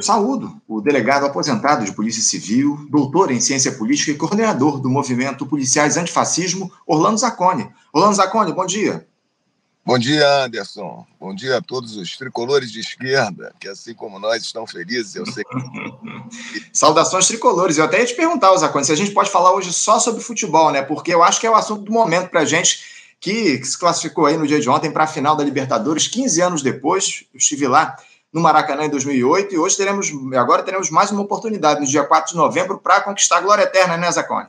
Eu saúdo o delegado aposentado de Polícia Civil, doutor em Ciência Política e coordenador do movimento Policiais Antifascismo, Orlando Zacconi. Orlando Zacconi, bom dia. Bom dia, Anderson. Bom dia a todos os tricolores de esquerda, que assim como nós estão felizes, eu sei. Saudações tricolores. Eu até ia te perguntar, Zacconi, se a gente pode falar hoje só sobre futebol, né? Porque eu acho que é o assunto do momento para a gente, que, que se classificou aí no dia de ontem para a final da Libertadores, 15 anos depois. Eu estive lá no Maracanã em 2008 e hoje teremos, agora teremos mais uma oportunidade no dia 4 de novembro para conquistar a glória eterna, né, Zacone?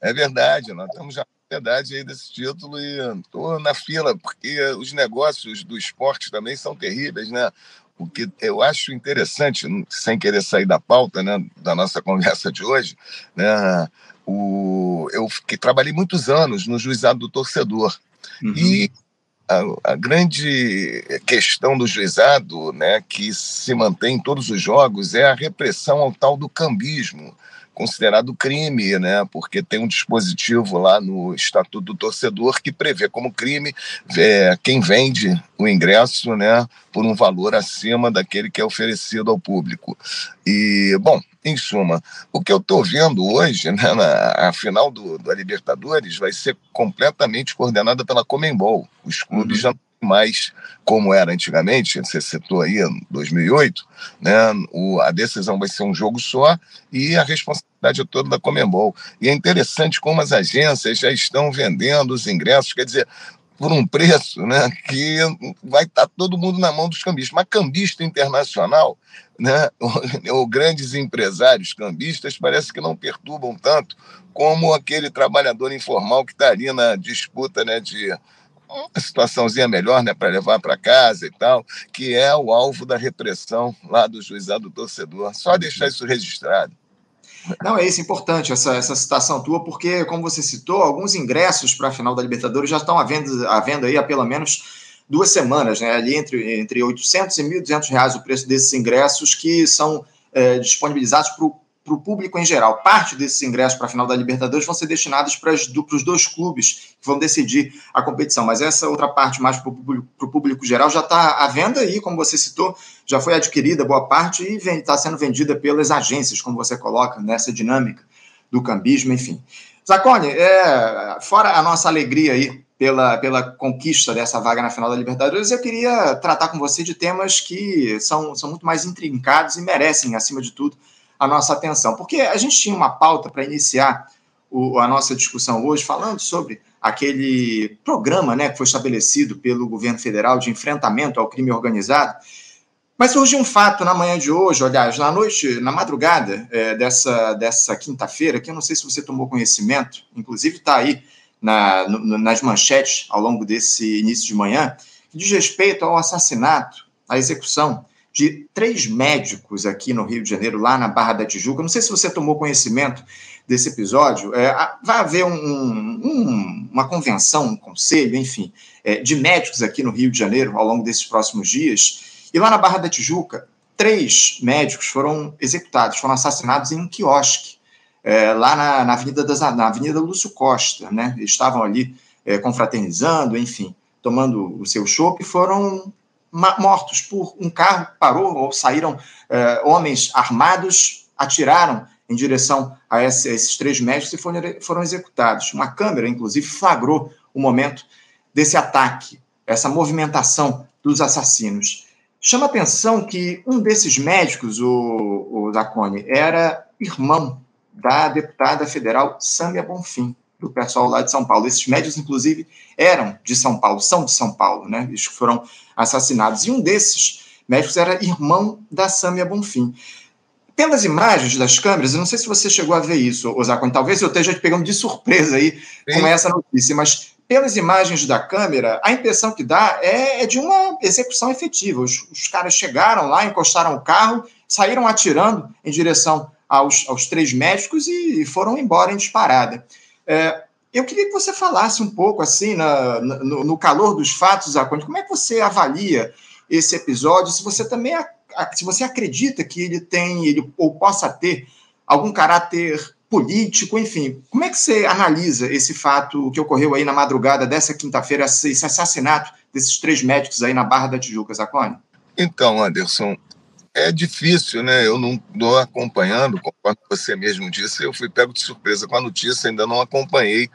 É verdade, nós estamos já verdade aí desse título e estou na fila, porque os negócios do esporte também são terríveis, né? O que eu acho interessante, sem querer sair da pauta né, da nossa conversa de hoje, né, o, eu que trabalhei muitos anos no juizado do torcedor. Uhum. E a, a, grande questão do juizado, né, que se mantém em todos os jogos, é a repressão ao tal do cambismo, considerado crime, né, porque tem um dispositivo lá no Estatuto do Torcedor que prevê como crime é, quem vende o ingresso, né, por um valor acima daquele que é oferecido ao público. E, bom, em suma, o que eu estou vendo hoje, né, na, a final do, da Libertadores vai ser completamente coordenada pela Comembol. Os clubes uhum. já mais como era antigamente, você citou aí, em 2008, né, o, a decisão vai ser um jogo só e a responsabilidade é toda da Comembol. E é interessante como as agências já estão vendendo os ingressos, quer dizer, por um preço né, que vai estar todo mundo na mão dos cambistas. Mas cambista internacional, né, ou, grandes empresários cambistas, parece que não perturbam tanto como aquele trabalhador informal que está ali na disputa né, de uma situaçãozinha melhor né, para levar para casa e tal, que é o alvo da repressão lá do juizado do torcedor. Só deixar isso registrado. Não, é isso, importante essa, essa citação tua, porque, como você citou, alguns ingressos para a final da Libertadores já estão à venda, à venda aí há pelo menos duas semanas, né? Ali entre, entre 800 e 1.200 reais o preço desses ingressos que são é, disponibilizados para o para o público em geral. Parte desses ingressos para a final da Libertadores vão ser destinados para, os dois clubes que vão decidir a competição, mas essa outra parte, mais para o público, público, geral, já está à venda e, como você citou, já foi adquirida boa parte e está sendo vendida pelas agências, como você coloca, nessa dinâmica do cambismo, enfim. Zacone, é, fora a nossa alegria aí pela, pela conquista dessa vaga na final da Libertadores, eu queria tratar com você de temas que são, são muito mais intrincados e merecem, acima de tudo, a nossa atenção. Porque a gente tinha uma pauta para iniciar o, a nossa discussão hoje, falando sobre aquele programa né, que foi estabelecido pelo governo federal de enfrentamento ao crime organizado. Mas surgiu um fato na manhã de hoje, aliás, na noite, na madrugada é, dessa, dessa quinta-feira, que eu não sei se você tomou conhecimento, inclusive está aí na, no, nas manchetes ao longo desse início de manhã, que diz respeito ao assassinato, à execução de três médicos aqui no Rio de Janeiro, lá na Barra da Tijuca. Não sei se você tomou conhecimento desse episódio. É, vai haver um, um, uma convenção, um conselho, enfim, é, de médicos aqui no Rio de Janeiro ao longo desses próximos dias. E lá na Barra da Tijuca, três médicos foram executados, foram assassinados em um quiosque, é, lá na, na, Avenida das, na Avenida Lúcio Costa. Né? Eles estavam ali é, confraternizando, enfim, tomando o seu chopp e foram mortos por um carro parou ou saíram eh, homens armados, atiraram em direção a, esse, esses três médicos e foram, foram executados. Uma câmera, inclusive, flagrou o momento desse ataque, essa movimentação dos assassinos. Chama atenção que um desses médicos, o, o Zacone, era irmão da deputada federal Sâmia Bonfim do pessoal lá de São Paulo. Esses médicos, inclusive, eram de São Paulo, são de São Paulo, né? Eles foram assassinados. E um desses médicos era irmão da Sâmia Bonfim. Pelas imagens das câmeras, eu não sei se você chegou a ver isso, Osakon, talvez eu esteja te pegando de surpresa aí Sim. com essa notícia, mas pelas imagens da câmera, a impressão que dá é, é de uma execução efetiva. Os, os, caras chegaram lá, encostaram o carro, saíram atirando em direção aos, aos três médicos e, e foram embora em disparada. É, eu queria que você falasse um pouco, assim, na, no, no, calor dos fatos, Aconte, como é que você avalia esse episódio, se você também se você acredita que ele tem, ele, ou possa ter algum caráter político, enfim, como é que você analisa esse fato que ocorreu aí na madrugada dessa quinta-feira, esse assassinato desses três médicos aí na Barra da Tijuca, Zacone? Então, Anderson, é difícil, né? Eu não estou acompanhando, conforme você mesmo disse, eu fui pego de surpresa com a notícia, ainda não acompanhei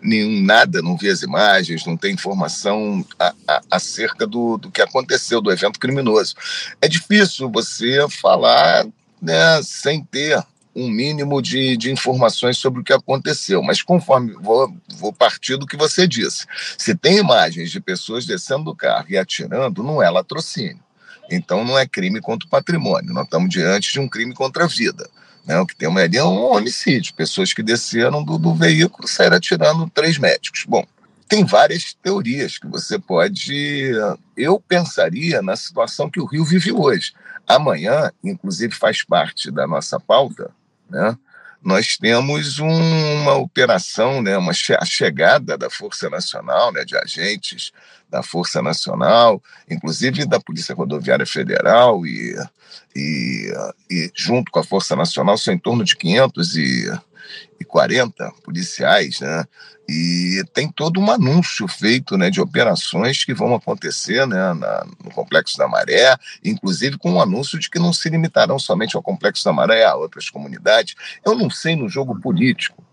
nenhum, nada, não vi as imagens, não tem informação a, a, acerca do, do que aconteceu, do evento criminoso. É difícil você falar né, sem ter um mínimo de, de informações sobre o que aconteceu, mas conforme vou, vou partir do que você disse, se tem imagens de pessoas descendo do carro e atirando, não é latrocínio. Então não é crime contra o patrimônio, nós estamos diante de um crime contra a vida. Né? O que tem uma ideia é um homicídio, pessoas que desceram do, do veículo saíram atirando três médicos. Bom, tem várias teorias que você pode. Eu pensaria na situação que o Rio vive hoje. Amanhã, inclusive, faz parte da nossa pauta, né? Nós temos uma operação, né, uma che a chegada da Força Nacional, né, de agentes da Força Nacional, inclusive da Polícia Rodoviária Federal e, e, e junto com a Força Nacional são em torno de 540 policiais, né, e tem todo um anúncio feito né, de operações que vão acontecer né, na, no Complexo da Maré, inclusive com um anúncio de que não se limitarão somente ao Complexo da Maré, a outras comunidades. Eu não sei no jogo político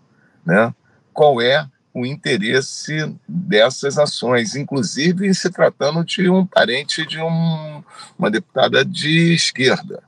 né, qual é o interesse dessas ações, inclusive se tratando de um parente de um, uma deputada de esquerda.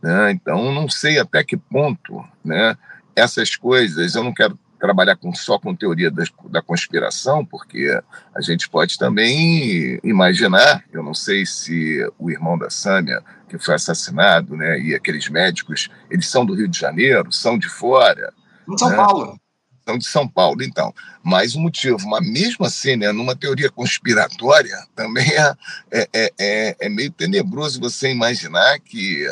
Né? Então, não sei até que ponto né, essas coisas, eu não quero trabalhar com, só com teoria da, da, conspiração, porque a gente pode também imaginar, eu não sei se o irmão da Sâmia, que foi assassinado, né, e aqueles médicos, eles são do Rio de Janeiro, são de fora. De São né? Paulo. São de São Paulo, então. Mais um motivo. Mas mesmo assim, né, numa teoria conspiratória, também é, é, é, é meio tenebroso você imaginar que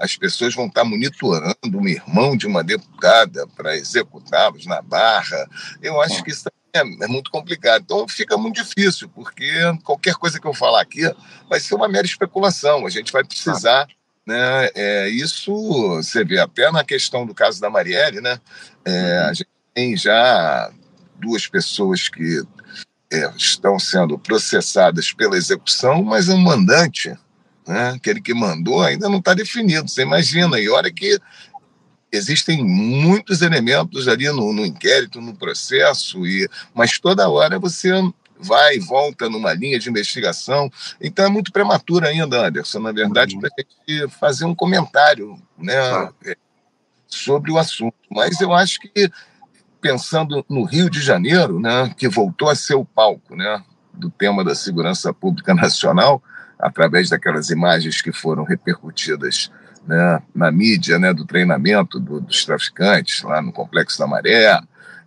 as pessoas vão estar monitorando um irmão de uma deputada para executá-los na barra. Eu acho que isso é, é, muito complicado. Então fica muito difícil, porque qualquer coisa que eu falar aqui vai ser uma mera especulação. A gente vai precisar. Né? É, isso você vê até na questão do caso da Marielle, né? É, a gente tem já duas pessoas que é, estão sendo processadas pela execução, mas o mandante né? aquele que mandou, ainda não está definido. Você imagina, e olha que existem muitos elementos ali no, no inquérito, no processo, e mas toda hora você vai e volta numa linha de investigação. Então é muito prematuro ainda, Anderson, na verdade, uhum. para a gente fazer um comentário né, ah. sobre o assunto. Mas eu acho que, pensando no Rio de Janeiro, né, que voltou a ser o palco né, do tema da segurança pública nacional, através daquelas imagens que foram repercutidas né, na mídia, né, do treinamento do, dos traficantes lá no Complexo da Maré,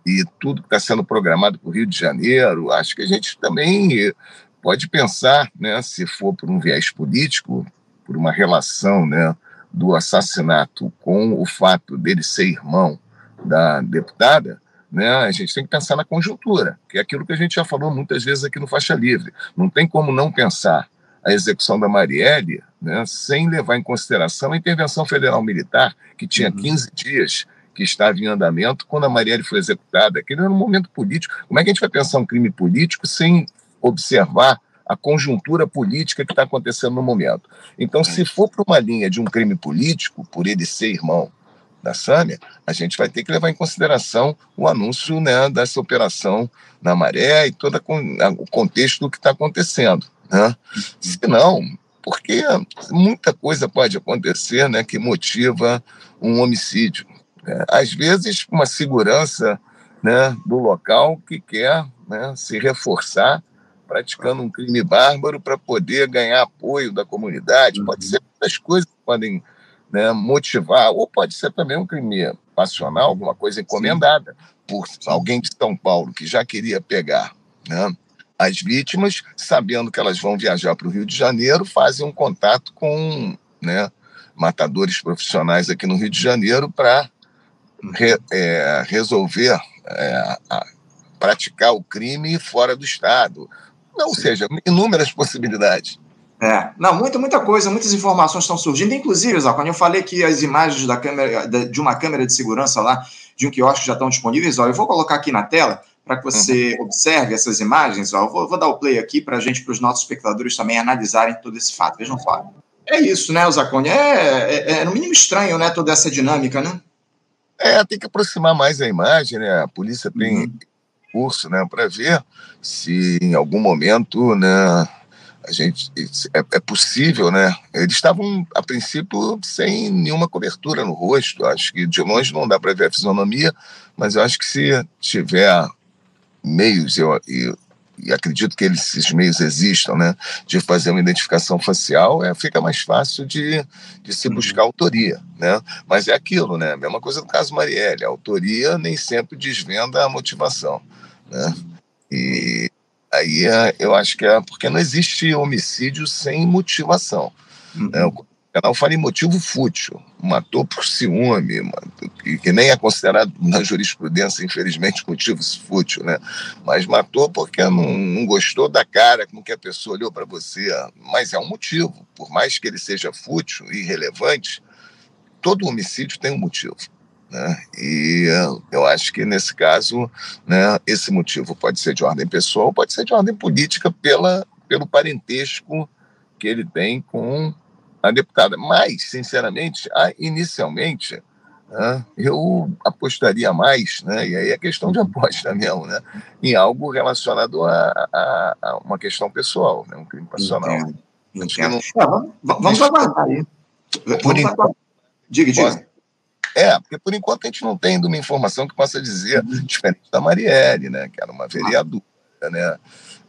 e tudo que está sendo programado para o Rio de Janeiro, acho que a gente também pode pensar, né, se for por um viés político, por uma relação né, do assassinato com o fato dele ser irmão da deputada, né, a gente tem que pensar na conjuntura, que é aquilo que a gente já falou muitas vezes aqui no Faixa Livre. Não tem como não pensar a execução da Marielle, né, sem levar em consideração a intervenção federal militar, que tinha 15 uhum. dias que estava em andamento quando a Marielle foi executada. Aquele era um momento político. Como é que a gente vai pensar um crime político sem observar a conjuntura política que está acontecendo no momento? Então, se for para uma linha de um crime político, por ele ser irmão da Sâmia, a gente vai ter que levar em consideração o anúncio né, dessa operação na Maré e todo o contexto do que está acontecendo. Né? Se não, porque muita coisa pode acontecer né, que motiva um homicídio. Né? Às vezes, uma segurança né, do local que quer né, se reforçar praticando um crime bárbaro para poder ganhar apoio da comunidade. Pode uhum. ser muitas coisas que podem né, motivar, ou pode ser também um crime passional, alguma coisa encomendada Sim. por alguém de São Paulo que já queria pegar né, as vítimas, sabendo que elas vão viajar para o Rio de Janeiro, fazem um contato com né, matadores profissionais aqui no Rio de Janeiro para re, é, resolver é, a, praticar o crime fora do Estado. Não, ou seja, inúmeras possibilidades. É, não, muita, muita coisa, muitas informações estão surgindo. Inclusive, Zé, quando eu falei que as imagens da câmera, de uma câmera de segurança lá, de um quiosque já estão disponíveis, olha, eu vou colocar aqui na tela para que você uhum. observe essas imagens. Ó, vou, vou, dar o play aqui para a gente, para os nossos espectadores também analisarem todo esse fato. Vejam só. É isso, né, Zacone? É, é, é, no mínimo estranho, né, toda essa dinâmica, né? É, tem que aproximar mais a imagem, né? A polícia tem uhum. curso, né, para ver se em algum momento, né, a gente é, é, possível, né? Eles estavam a princípio sem nenhuma cobertura no rosto. Acho que de longe não dá para ver a fisionomia, mas eu acho que se tiver meios, eu, eu e acredito que eles, esses meios existam, né, de fazer uma identificação facial, é, fica mais fácil de, de se uhum. buscar autoria, né? Mas é aquilo, né? A mesma coisa no caso Marielle, a autoria nem sempre desvenda a motivação, né? E Aí é, eu acho que é porque não existe homicídio sem motivação. Uhum. Né? O canal fala em motivo fútil, matou por ciúme, que, que nem é considerado na jurisprudência, infelizmente, motivo fútil, né? Mas matou porque não, não gostou da cara com que a pessoa olhou para você. Mas é um motivo, por mais que ele seja fútil e irrelevante, todo homicídio tem um motivo. Né? E eu acho que nesse caso, né, esse motivo pode ser de ordem pessoal, pode ser de ordem política pela, pelo parentesco que ele tem com a deputada. Mas, sinceramente, inicialmente, eu apostaria mais, né, e aí é questão de aposta mesmo, né, em algo relacionado a, a, a uma questão pessoal, né, um crime passional. Entendo. Entendo. Não... vamos, vamos aguardar aí. Por enquanto. Diga, diga. É, porque por enquanto a gente não tem uma informação que possa dizer, uhum. diferente da Marielle, né, que era uma vereadora, né,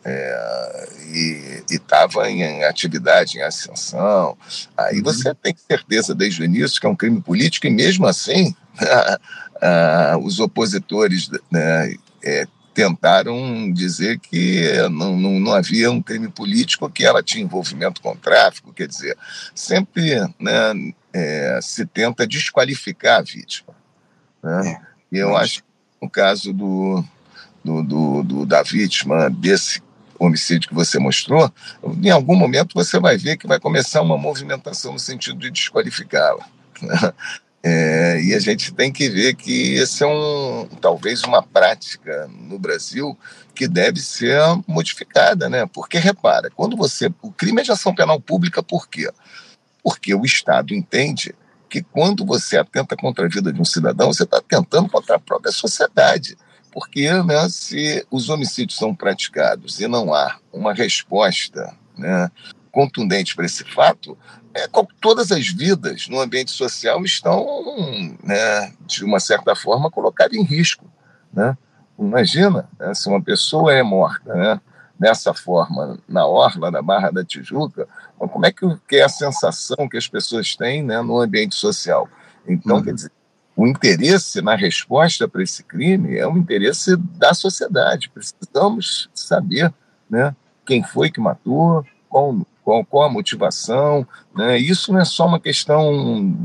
é, e estava em atividade, em ascensão. Aí uhum. você tem certeza desde o início que é um crime político, e mesmo assim, os opositores né, é, tentaram dizer que não, não, não, havia um crime político, que ela tinha envolvimento com tráfico, quer dizer, sempre né, é, se tenta desqualificar a vítima. Né? É, e eu acho que no caso do, do, do, do, da vítima desse homicídio que você mostrou, em algum momento você vai ver que vai começar uma movimentação no sentido de desqualificá-la. Né? É, e a gente tem que ver que esse é um talvez uma prática no Brasil que deve ser modificada, né? Porque repara, quando você o crime é de ação penal pública, por quê? Porque o Estado entende que quando você atenta contra a vida de um cidadão, você está atentando contra a própria sociedade. Porque né, se os homicídios são praticados e não há uma resposta né, contundente para esse fato, é, todas as vidas no ambiente social estão, né, de uma certa forma, colocadas em risco. Né? Imagina né, se uma pessoa é morta né, dessa forma na orla da Barra da Tijuca, como é que, que é a sensação que as pessoas têm né, no ambiente social? Então, uhum. quer dizer, o interesse na resposta para esse crime é um interesse da sociedade. Precisamos saber né, quem foi que matou, qual qual, qual a motivação, né? Isso não é só uma questão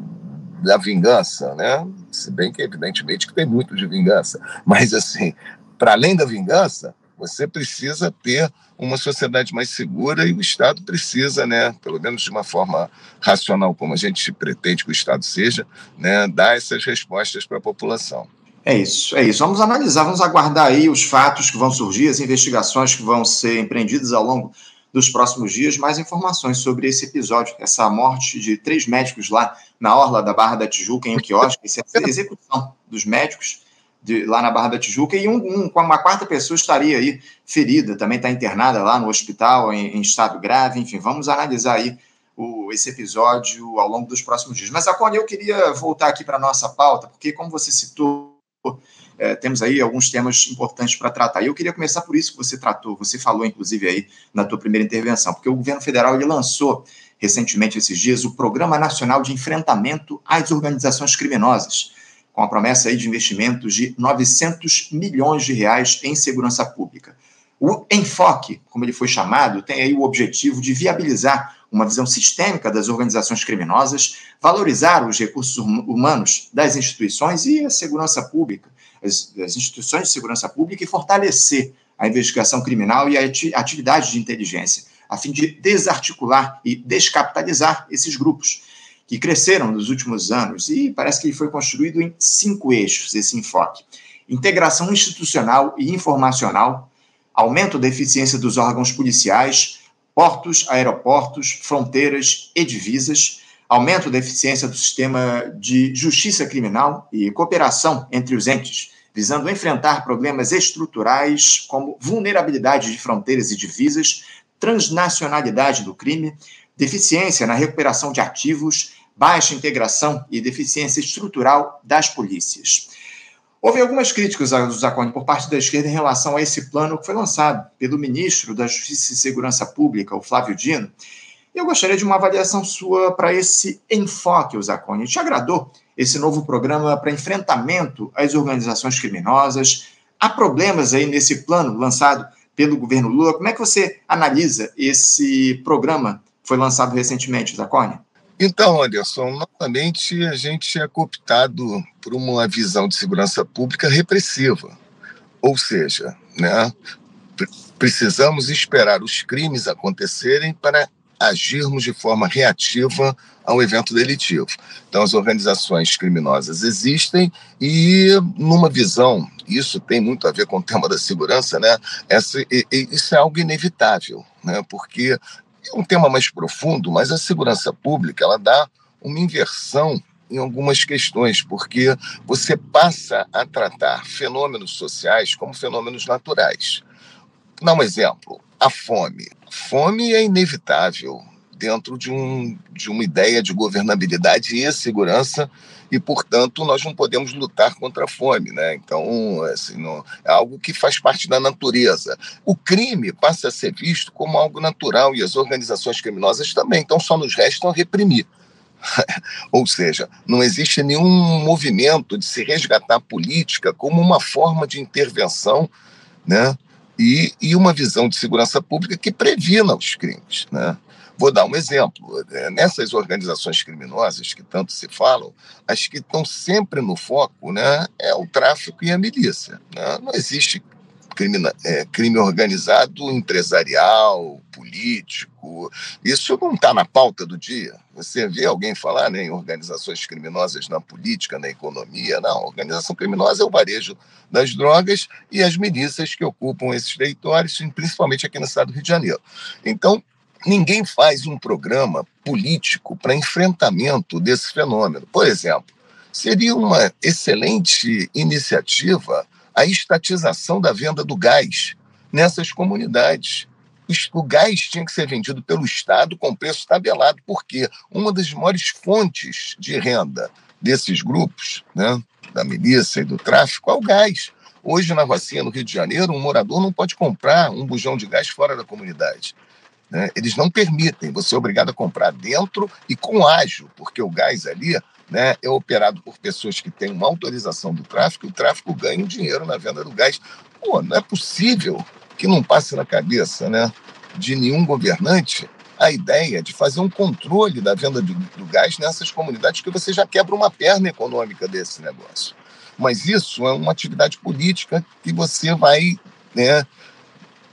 da vingança, né? Se bem que evidentemente que tem muito de vingança, mas assim, para além da vingança, você precisa ter uma sociedade mais segura e o Estado precisa, né, pelo menos de uma forma racional, como a gente pretende que o Estado seja, né, dar essas respostas para a população. É isso, é isso. Vamos analisar, vamos aguardar aí os fatos que vão surgir, as investigações que vão ser empreendidas ao longo dos próximos dias mais informações sobre esse episódio, essa morte de três médicos lá na orla da Barra da Tijuca, em um quiosque, essa execução dos médicos de, lá na Barra da Tijuca, e um, um, uma quarta pessoa estaria aí ferida, também está internada lá no hospital em, em, estado grave, enfim, vamos analisar aí o, esse episódio ao longo dos próximos dias. Mas, Acone, eu queria voltar aqui para a nossa pauta, porque como você citou é, temos aí alguns temas importantes para tratar. E eu queria começar por isso que você tratou, você falou, inclusive, aí na tua primeira intervenção, porque o governo federal ele lançou recentemente, esses dias, o Programa Nacional de Enfrentamento às Organizações Criminosas, com a promessa aí de investimentos de 900 milhões de reais em segurança pública. O enfoque, como ele foi chamado, tem aí o objetivo de viabilizar uma visão sistêmica das organizações criminosas, valorizar os recursos hum, humanos das instituições e a segurança pública, as, as instituições de segurança pública e fortalecer a investigação criminal e a atividade de inteligência, a fim de desarticular e descapitalizar esses grupos que cresceram nos últimos anos e parece que foi construído em cinco eixos esse enfoque: integração institucional e informacional, aumento da eficiência dos órgãos policiais, portos, aeroportos, fronteiras e divisas, aumento da eficiência do sistema de justiça criminal e cooperação entre os entes, visando enfrentar problemas estruturais como vulnerabilidade de fronteiras e divisas, transnacionalidade do crime, deficiência na recuperação de ativos, baixa integração e deficiência estrutural das polícias. Houve algumas críticas ao Zacone por parte da esquerda em relação a esse plano que foi lançado pelo ministro da Justiça e Segurança Pública, o Flávio Dino. Eu gostaria de uma avaliação sua para esse enfoque, Zacone. Te agradou esse novo programa para enfrentamento às organizações criminosas? Há problemas aí nesse plano lançado pelo governo Lula? Como é que você analisa esse programa que foi lançado recentemente, Zacone? Então, Anderson, novamente a gente é cooptado por uma visão de segurança pública repressiva. Ou seja, né, precisamos esperar os crimes acontecerem para agirmos de forma reativa ao evento delitivo. Então, as organizações criminosas existem e, numa visão, isso tem muito a ver com o tema da segurança, né? Essa, isso é algo inevitável, né? Porque é um tema mais profundo, mas a segurança pública ela dá uma inversão em algumas questões, porque você passa a tratar fenômenos sociais como fenômenos naturais. Vou dar um exemplo: a fome. Fome é inevitável dentro de, um, de uma ideia de governabilidade e segurança e, portanto, nós não podemos lutar contra a fome. Né? Então, assim, não, é algo que faz parte da natureza. O crime passa a ser visto como algo natural e as organizações criminosas também. Então, só nos restam reprimir. Ou seja, não existe nenhum movimento de se resgatar a política como uma forma de intervenção né? e, e uma visão de segurança pública que previna os crimes. Né? Vou dar um exemplo. É, nessas organizações criminosas que tanto se falam, as que estão sempre no foco né, é o tráfico e a milícia. Né? Não existe crime, é, crime organizado empresarial, político. Isso não está na pauta do dia. Você vê alguém falar né, em organizações criminosas na política, na economia. Não, organização criminosa é o varejo das drogas e as milícias que ocupam esses territórios, principalmente aqui no estado do Rio de Janeiro. Então, ninguém faz um programa político para enfrentamento desse fenômeno. Por exemplo, seria uma excelente iniciativa a estatização da venda do gás nessas comunidades. O gás tinha que ser vendido pelo Estado com preço tabelado, porque uma das maiores fontes de renda desses grupos, né, da milícia e do tráfico, é o gás. Hoje, na vacina no Rio de Janeiro, um morador não pode comprar um bujão de gás fora da comunidade. Né? Eles não permitem, você é obrigado a comprar dentro e com ágio, porque o gás ali né, é operado por pessoas que têm uma autorização do tráfico e o tráfico ganha dinheiro na venda do gás. Pô, não é possível que não passe na cabeça né, de nenhum governante a ideia de fazer um controle da venda do, do gás nessas comunidades que você já quebra uma perna econômica desse negócio. Mas isso é uma atividade política que você vai né,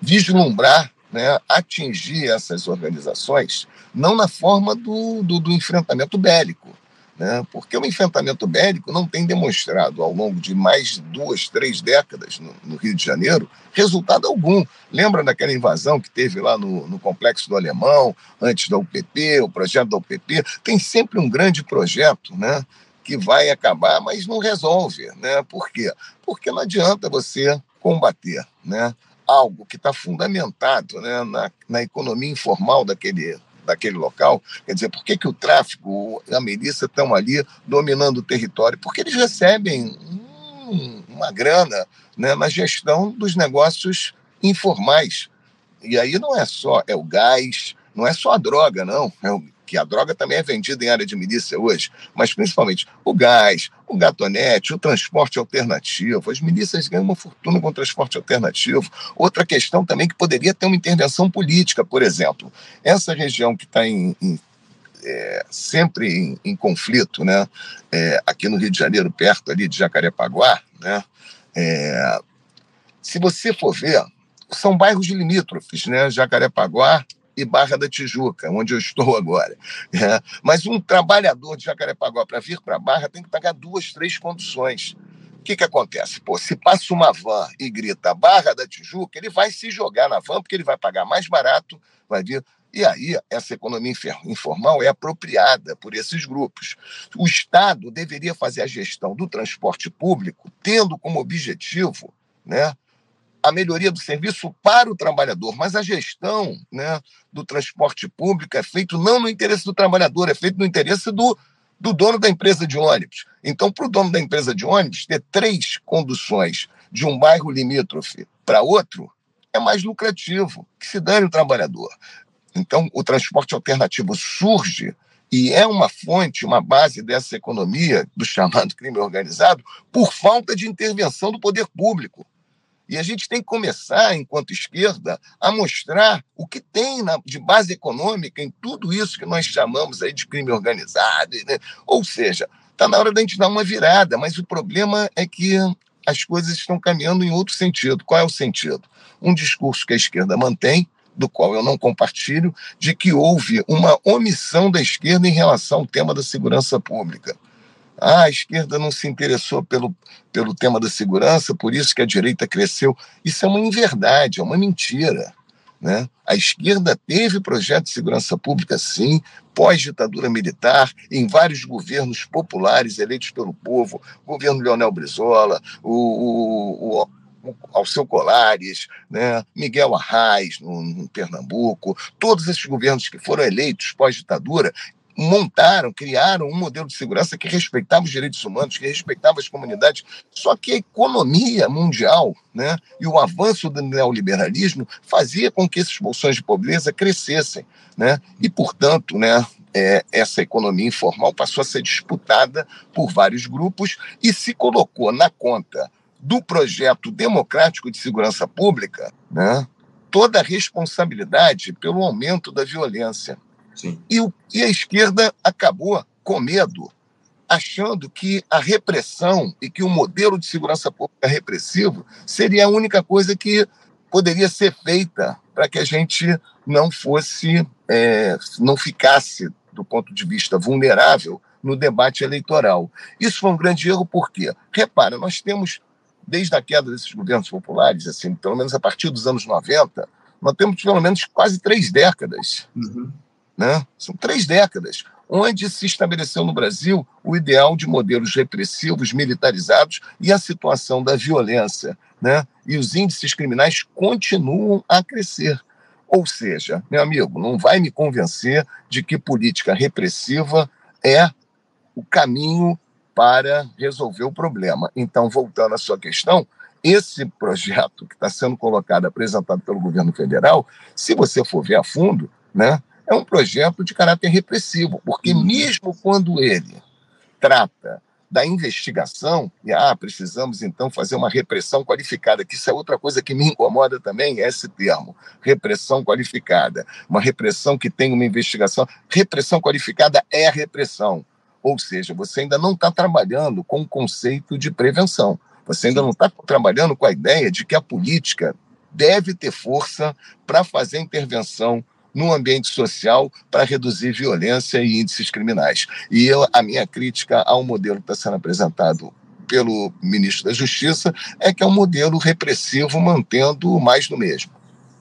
vislumbrar né, atingir essas organizações não na forma do, do, do enfrentamento bélico, né, porque o enfrentamento bélico não tem demonstrado ao longo de mais de duas, três décadas no, no, Rio de Janeiro resultado algum. Lembra daquela invasão que teve lá no, no Complexo do Alemão, antes da UPP, o projeto da UPP? Tem sempre um grande projeto, né? que vai acabar, mas não resolve, né? Por quê? Porque não adianta você combater, né? Algo que está fundamentado né, na, na economia informal daquele, daquele local. Quer dizer, por que, que o tráfico, a milícia estão ali dominando o território? Porque eles recebem hum, uma grana né, na gestão dos negócios informais. E aí não é só é o gás, não é só a droga, não. É o, que a droga também é vendida em área de milícia hoje, mas principalmente o gás, o gatonete, o transporte alternativo. As milícias ganham uma fortuna com o transporte alternativo. Outra questão também que poderia ter uma intervenção política, por exemplo. Essa região que está em, em é, sempre em, em, conflito, né? É, aqui no Rio de Janeiro, perto ali de Jacarepaguá, né? É, se você for ver, são bairros limítrofes, né? Jacarepaguá e Barra da Tijuca, onde eu estou agora. É, mas um trabalhador de Jacarepaguá para vir para Barra tem que pagar duas, três condições que, que acontece? Pô, se passa uma van e grita Barra da Tijuca, ele vai se jogar na van porque ele vai pagar mais barato, vai vir. E aí, essa economia informal é apropriada por esses grupos. O Estado deveria fazer a gestão do transporte público, tendo como objetivo né, a melhoria do serviço para o trabalhador, mas a gestão né, do transporte público é feita não no interesse do trabalhador, é feito no interesse do, do dono da empresa de ônibus. Então, para o dono da empresa de ônibus, ter três conduções de um bairro limítrofe para outro é mais lucrativo, que se dane o trabalhador. Então, o transporte alternativo surge e é uma fonte, uma base dessa economia, do chamado crime organizado, por falta de intervenção do poder público. E a gente tem que começar, enquanto esquerda, a mostrar o que tem na, de base econômica em tudo isso que nós chamamos aí de crime organizado. Né? Ou seja, está na hora da gente dar uma virada, mas o problema é que as coisas estão caminhando em outro sentido. Qual é o sentido? Um discurso que a esquerda mantém, do qual eu não compartilho, de que houve uma omissão da esquerda em relação ao tema da segurança pública. Ah, a esquerda não se interessou pelo, pelo tema da segurança, por isso que a direita cresceu. Isso é uma inverdade, é uma mentira. Né? A esquerda teve projeto de segurança pública, sim, pós-ditadura militar, em vários governos populares eleitos pelo povo, governo Leonel Brizola, o, o, o Alceu Colares, né, Miguel Arraes, no, no, Pernambuco, todos esses governos que foram eleitos pós-ditadura montaram, criaram um modelo de segurança que respeitava os direitos humanos, que respeitava as comunidades. Só que a economia mundial né, e o avanço do neoliberalismo fazia com que esses bolsões de pobreza crescessem. Né? E, portanto, né, é, essa economia informal passou a ser disputada por vários grupos e se colocou na conta do projeto democrático de segurança pública né, toda a responsabilidade pelo aumento da violência. E, o, e a esquerda acabou com medo, achando que a repressão e que o modelo de segurança pública repressivo seria a única coisa que poderia ser feita para que a gente não fosse, é, não ficasse, do ponto de vista vulnerável, no debate eleitoral. Isso foi um grande erro, porque, repara, nós temos, desde a queda desses governos populares, assim, pelo menos a partir dos anos 90, nós temos pelo menos quase três décadas uhum né? São três décadas onde se estabeleceu no Brasil o ideal de modelos repressivos, militarizados e a situação da violência. Né? E os índices criminais continuam a crescer. Ou seja, meu amigo, não vai me convencer de que política repressiva é o caminho para resolver o problema. Então, voltando à sua questão, esse projeto que está sendo colocado, apresentado pelo governo federal, se você for ver a fundo, né, é um projeto de caráter repressivo, porque uhum. mesmo quando ele trata da investigação, e ah, precisamos então fazer uma repressão qualificada, que isso é outra coisa que me incomoda também, é esse termo, repressão qualificada. Uma repressão que tem uma investigação. Repressão qualificada é repressão. Ou seja, você ainda não está trabalhando com o conceito de prevenção. Você ainda não está trabalhando com a ideia de que a política deve ter força para fazer intervenção no ambiente social para reduzir violência e índices criminais. E eu, a minha crítica ao modelo que está sendo apresentado pelo ministro da Justiça é que é um modelo repressivo mantendo mais do mesmo.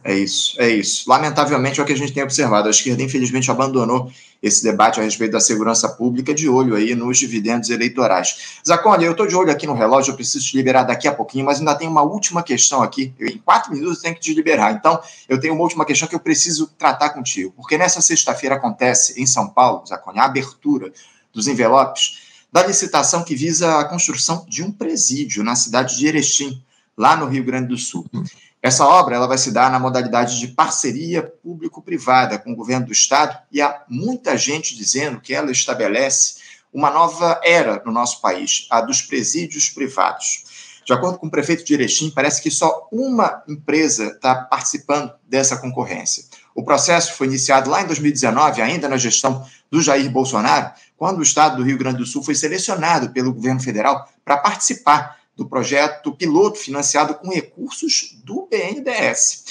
É isso, é isso. Lamentavelmente é o que a gente tem observado. A esquerda, infelizmente, abandonou esse debate a respeito da segurança pública de olho aí nos dividendos eleitorais. Zacone, eu estou de olho aqui no relógio, eu preciso te liberar daqui a pouquinho, mas ainda tem uma última questão aqui. Eu, em quatro minutos eu tenho que te liberar. Então, eu tenho uma última questão que eu preciso tratar contigo. Porque nessa sexta-feira acontece em São Paulo, Zacone, a abertura dos envelopes da licitação que visa a construção de um presídio na cidade de Erechim, lá no Rio Grande do Sul. Essa obra ela vai se dar na modalidade de parceria público-privada com o governo do estado e há muita gente dizendo que ela estabelece uma nova era no nosso país, a dos presídios privados. De acordo com o prefeito de Erechim, parece que só uma empresa está participando dessa concorrência. O processo foi iniciado lá em 2019, ainda na gestão do Jair Bolsonaro, quando o estado do Rio Grande do Sul foi selecionado pelo governo federal para participar do projeto piloto financiado com recursos do BNDES.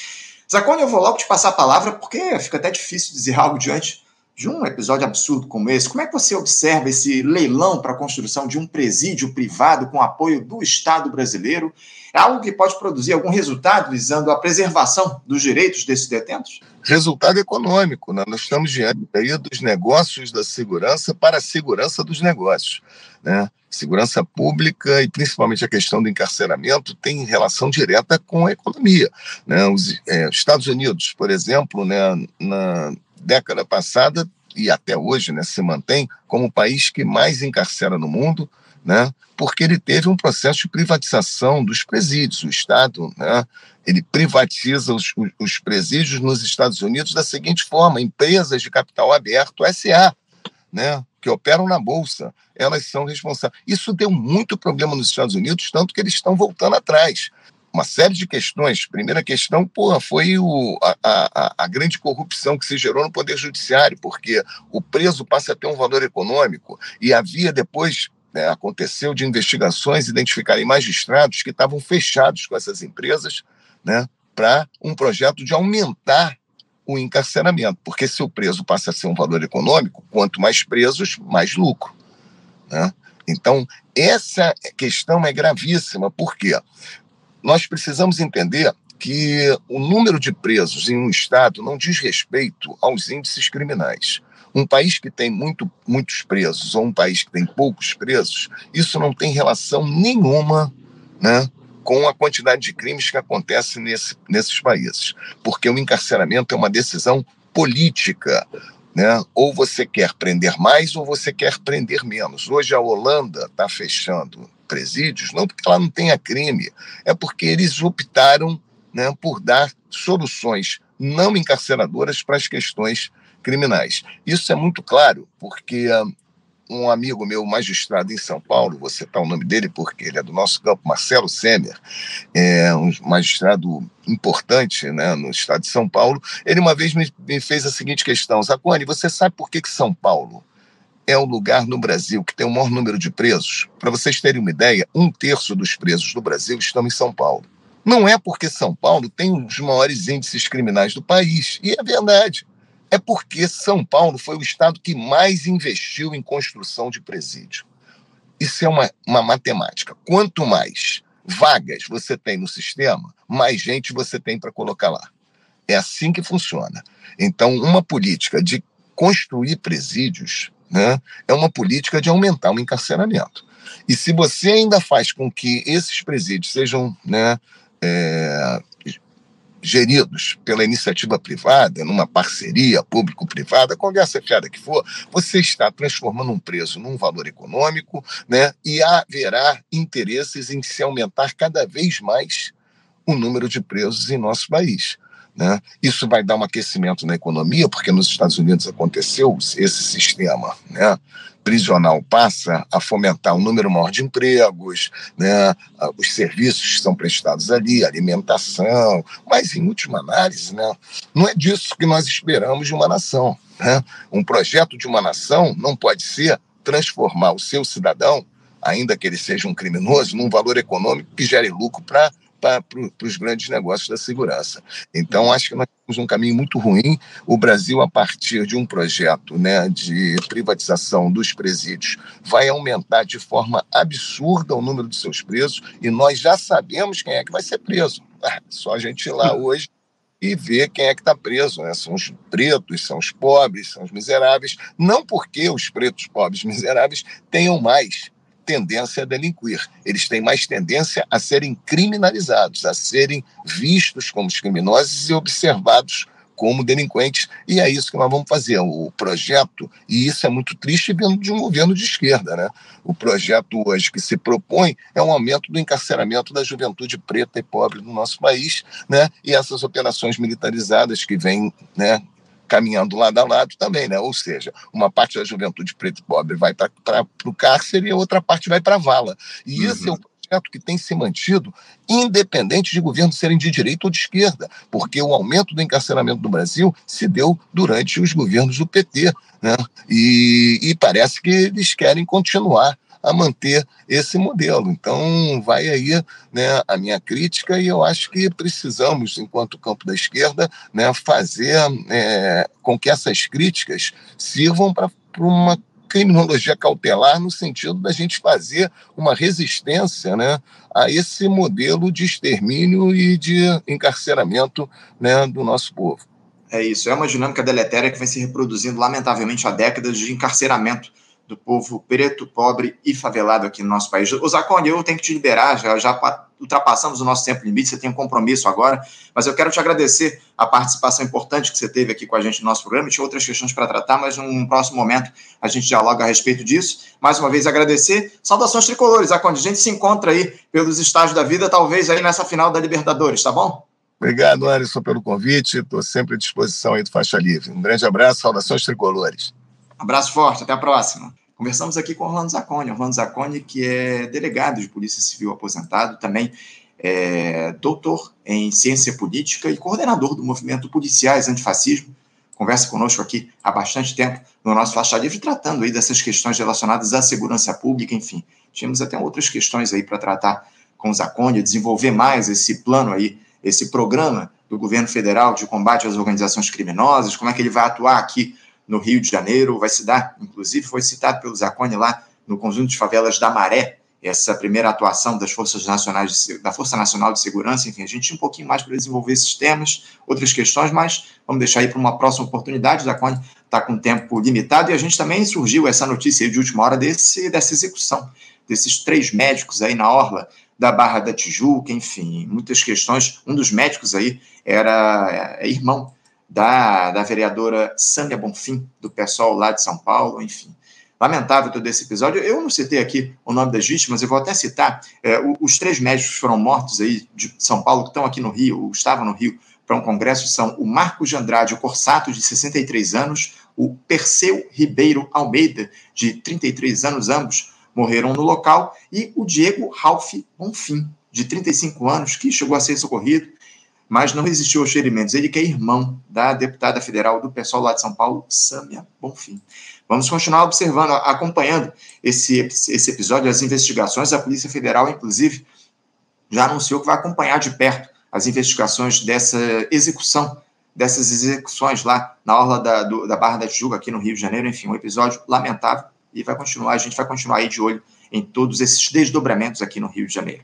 Zacone, eu vou logo te passar a palavra, porque fica até difícil dizer algo diante de um episódio absurdo como esse, como é que você observa esse leilão para a construção de um presídio privado com apoio do Estado brasileiro? É algo que pode produzir algum resultado visando a preservação dos direitos desses detentos? Resultado econômico. Né? Nós estamos diante aí dos negócios da segurança para a segurança dos negócios. Né? Segurança pública e principalmente a questão do encarceramento tem relação direta com a economia. Né? Os é, Estados Unidos, por exemplo, né, na, década passada e até hoje né, se mantém como o país que mais encarcera no mundo, né, porque ele teve um processo de privatização dos presídios. O Estado né, ele privatiza os, os presídios nos Estados Unidos da seguinte forma: empresas de capital aberto, SA, né, que operam na Bolsa, elas são responsáveis. Isso deu muito problema nos Estados Unidos, tanto que eles estão voltando atrás uma série de questões. Primeira questão, porra, foi o, a, a, a, grande corrupção que se gerou no Poder Judiciário, porque o preso passa a ter um valor econômico e havia depois. Né, aconteceu de investigações identificarem magistrados que estavam fechados com essas empresas né, para um projeto de aumentar o encarceramento, porque se o preso passa a ser um valor econômico, quanto mais presos, mais lucro. Né? Então, essa questão é gravíssima, por quê? nós precisamos entender que o número de presos em um estado não diz respeito aos índices criminais. Um país que tem muito, muitos presos ou um país que tem poucos presos, isso não tem relação nenhuma né, com a quantidade de crimes que acontecem nesse, nesses países. Porque o encarceramento é uma decisão política. Né? Ou você quer prender mais ou você quer prender menos. Hoje a Holanda está fechando presídios, não porque ela não tenha crime, é porque eles optaram né, por dar soluções não encarceradoras para as questões criminais. Isso é muito claro, porque uh, um amigo meu, magistrado em São Paulo, vou citar o nome dele porque ele é do nosso campo, Marcelo Semer, é um magistrado importante né, no estado de São Paulo, ele uma vez me, me fez a seguinte questão, Zacone, você sabe por que, que São Paulo é o lugar no Brasil que tem o maior número de presos. Para vocês terem uma ideia, um terço dos presos do Brasil estão em São Paulo. Não é porque São Paulo tem os maiores índices criminais do país, e é verdade. É porque São Paulo foi o estado que mais investiu em construção de presídio. Isso é uma, uma matemática. Quanto mais vagas você tem no sistema, mais gente você tem para colocar lá. É assim que funciona. Então, uma política de construir presídios né, é uma política de aumentar o encarceramento. E se você ainda faz com que esses presídios sejam né, é, geridos pela iniciativa privada, numa parceria público-privada, conversa fiada que for, você está transformando um preso num valor econômico, né? E haverá interesses em se aumentar cada vez mais o número de presos em nosso país. Né? Isso vai dar um aquecimento na economia, porque nos Estados Unidos aconteceu esse sistema né? Prisional passa a fomentar um número maior de empregos, né? os serviços que são prestados ali, alimentação, mas em última análise, né? não é disso que nós esperamos de uma nação. Né? Um projeto de uma nação não pode ser transformar o seu cidadão, ainda que ele seja um criminoso, num valor econômico que gere lucro para para os grandes negócios da segurança. Então, acho que nós temos um caminho muito ruim. O Brasil, a partir de um projeto né, de privatização dos presídios, vai aumentar de forma absurda o número de seus presos, e nós já sabemos quem é que vai ser preso. Ah, só a gente ir lá hoje e ver quem é que está preso. Né? São os pretos, são os pobres, são os miseráveis. Não porque os pretos, pobres, miseráveis tenham mais, tendência a delinquir. Eles têm mais tendência a serem criminalizados, a serem vistos como criminosos e observados como delinquentes. E é isso que nós vamos fazer. O projeto, e isso é muito triste vindo de um governo de esquerda, né? O projeto hoje que se propõe é um aumento do encarceramento da juventude preta e pobre no nosso país, né? E essas operações militarizadas que vêm, né, caminhando lado a lado também, né? Ou seja, uma parte da juventude preta e pobre vai para o cárcere e a outra parte vai para a vala. E uhum. esse é o projeto que tem se mantido, independente de governos serem de direita ou de esquerda, porque o aumento do encarceramento do Brasil se deu durante os governos do PT, né? E, e parece que eles querem continuar a manter esse modelo. Então, vai aí né, a minha crítica, e eu acho que precisamos, enquanto campo da esquerda, né, fazer é, com que essas críticas sirvam para uma criminologia cautelar no sentido da gente fazer uma resistência né, a esse modelo de extermínio e de encarceramento né, do nosso povo. É isso, é uma dinâmica deletéria que vem se reproduzindo, lamentavelmente, há décadas de encarceramento do povo preto, pobre e favelado aqui no nosso país. O Zacone, eu tenho que te liberar, já, já ultrapassamos o nosso tempo limite, você tem um compromisso agora, mas eu quero te agradecer a participação importante que você teve aqui com a gente no nosso programa. Tinha outras questões para tratar, mas num próximo momento a gente dialoga a respeito disso. Mais uma vez agradecer. Saudações tricolores, Zacone. A gente se encontra aí pelos estágios da vida, talvez aí nessa final da Libertadores, tá bom? Obrigado, Alisson, pelo convite. Estou sempre à disposição aí do Faixa Livre. Um grande abraço, saudações tricolores. Abraço forte, até a próxima. Conversamos aqui com Orlando Zacconi, Orlando Zacconi, que é delegado de Polícia Civil aposentado, também é doutor em ciência política e coordenador do movimento Policiais Antifascismo. Conversa conosco aqui há bastante tempo no nosso Faixa Livre, tratando aí dessas questões relacionadas à segurança pública, enfim. Tínhamos até outras questões aí para tratar com o Zacconi, desenvolver mais esse plano aí, esse programa do governo federal de combate às organizações criminosas, como é que ele vai atuar aqui no Rio de Janeiro, vai se dar, inclusive foi citado pelo Zacone lá no conjunto de favelas da Maré, essa primeira atuação das Forças Nacionais, de, da Força Nacional de Segurança, enfim, a gente tinha um pouquinho mais para desenvolver esses temas, outras questões, mas vamos deixar aí para uma próxima oportunidade, o Zacone está com tempo limitado, e a gente também surgiu essa notícia de última hora desse, dessa execução, desses três médicos aí na orla da Barra da Tijuca, enfim, muitas questões, um dos médicos aí era é, irmão da, da vereadora Sânia Bonfim, do pessoal lá de São Paulo, enfim. Lamentável todo esse episódio. Eu não citei aqui o nome das vítimas, eu vou até citar. É, os três médicos foram mortos aí de São Paulo, que estão aqui no Rio, ou estavam no Rio, para um congresso, são o Marcos de Andrade Corsato, de 63 anos, o Perseu Ribeiro Almeida, de 33 anos, ambos morreram no local, e o Diego Ralph Bonfim, de 35 anos, que chegou a ser socorrido mas não resistiu aos ferimentos. Ele que é irmão da deputada federal do pessoal lá de São Paulo, Sâmia Bonfim. Vamos continuar observando, acompanhando esse, esse episódio, as investigações. A Polícia Federal, inclusive, já anunciou que vai acompanhar de perto as investigações dessa execução, dessas execuções lá na orla da, do, da Barra da Tijuca, aqui no Rio de Janeiro. Enfim, um episódio lamentável e vai continuar, a gente vai continuar aí de olho em todos esses desdobramentos aqui no Rio de Janeiro.